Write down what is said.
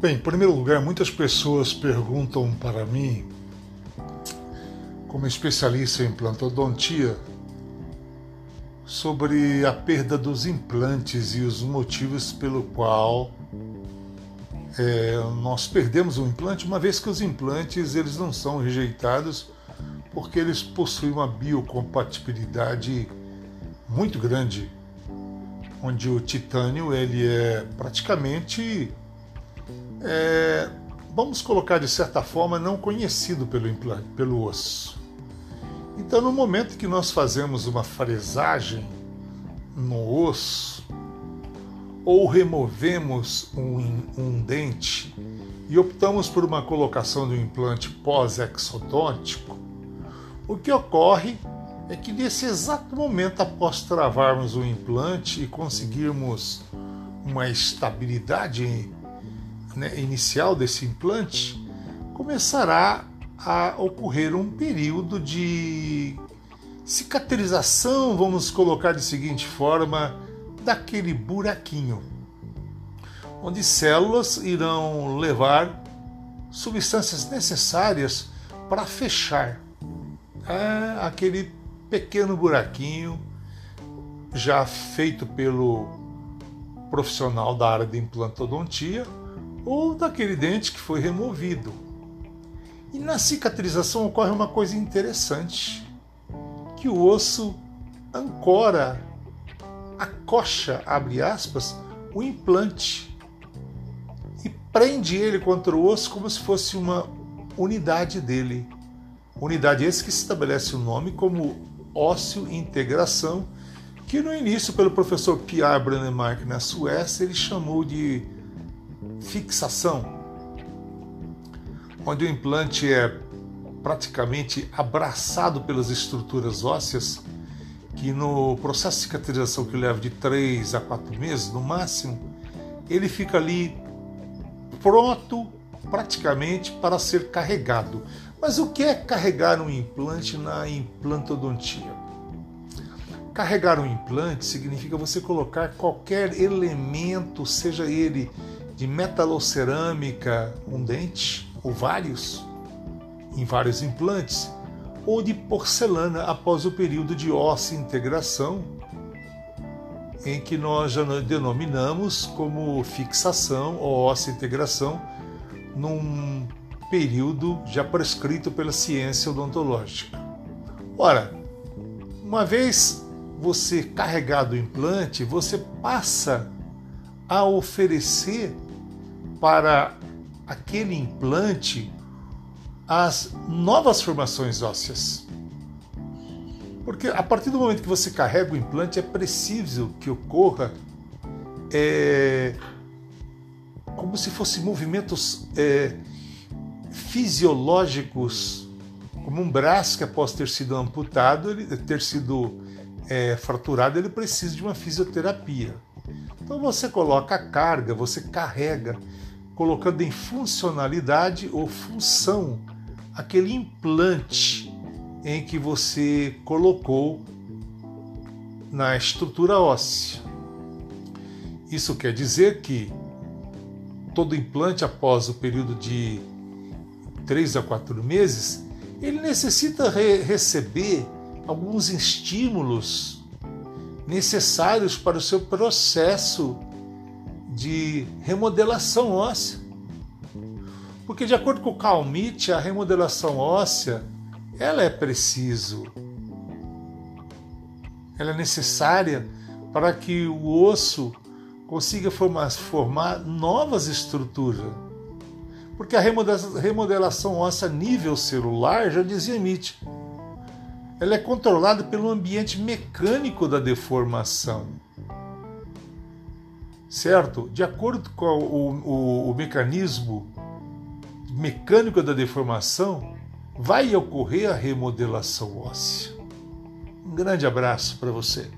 Bem, em primeiro lugar, muitas pessoas perguntam para mim, como especialista em implantodontia, sobre a perda dos implantes e os motivos pelo qual é, nós perdemos o implante, uma vez que os implantes eles não são rejeitados porque eles possuem uma biocompatibilidade muito grande, onde o titânio ele é praticamente é, vamos colocar de certa forma, não conhecido pelo implante, pelo osso. Então, no momento que nós fazemos uma fresagem no osso, ou removemos um, um dente e optamos por uma colocação do implante pós-exodôntico, o que ocorre é que nesse exato momento, após travarmos o implante e conseguirmos uma estabilidade né, inicial desse implante, começará a ocorrer um período de cicatrização, vamos colocar de seguinte forma, daquele buraquinho, onde células irão levar substâncias necessárias para fechar é, aquele pequeno buraquinho já feito pelo profissional da área de implantodontia ou daquele dente que foi removido. E na cicatrização ocorre uma coisa interessante, que o osso ancora, acocha, abre aspas, o implante e prende ele contra o osso como se fosse uma unidade dele. Unidade esse que se estabelece o nome como ósseo integração, que no início, pelo professor Pierre Brandemark na Suécia, ele chamou de fixação, onde o implante é praticamente abraçado pelas estruturas ósseas, que no processo de cicatrização que leva de 3 a 4 meses no máximo, ele fica ali pronto praticamente para ser carregado. Mas o que é carregar um implante na implantodontia? Carregar um implante significa você colocar qualquer elemento, seja ele de metalocerâmica, um dente, ou vários, em vários implantes, ou de porcelana após o período de óssea integração, em que nós já denominamos como fixação ou óssea integração num período já prescrito pela ciência odontológica. Ora, uma vez você carregado o implante, você passa a oferecer para aquele implante as novas formações ósseas. Porque a partir do momento que você carrega o implante, é preciso que ocorra é, como se fossem movimentos é, fisiológicos, como um braço que após ter sido amputado, ele, ter sido é, fraturado, ele precisa de uma fisioterapia. Então você coloca a carga, você carrega colocando em funcionalidade ou função aquele implante em que você colocou na estrutura óssea. Isso quer dizer que todo implante, após o período de 3 a 4 meses, ele necessita re receber alguns estímulos necessários para o seu processo de remodelação óssea. Porque de acordo com o Calmite, a remodelação óssea, ela é preciso. Ela é necessária para que o osso consiga formar, formar novas estruturas. Porque a remodelação óssea nível celular, já dizia Mitch, ela é controlada pelo ambiente mecânico da deformação certo? De acordo com o, o, o mecanismo mecânico da deformação, vai ocorrer a remodelação óssea. Um grande abraço para você.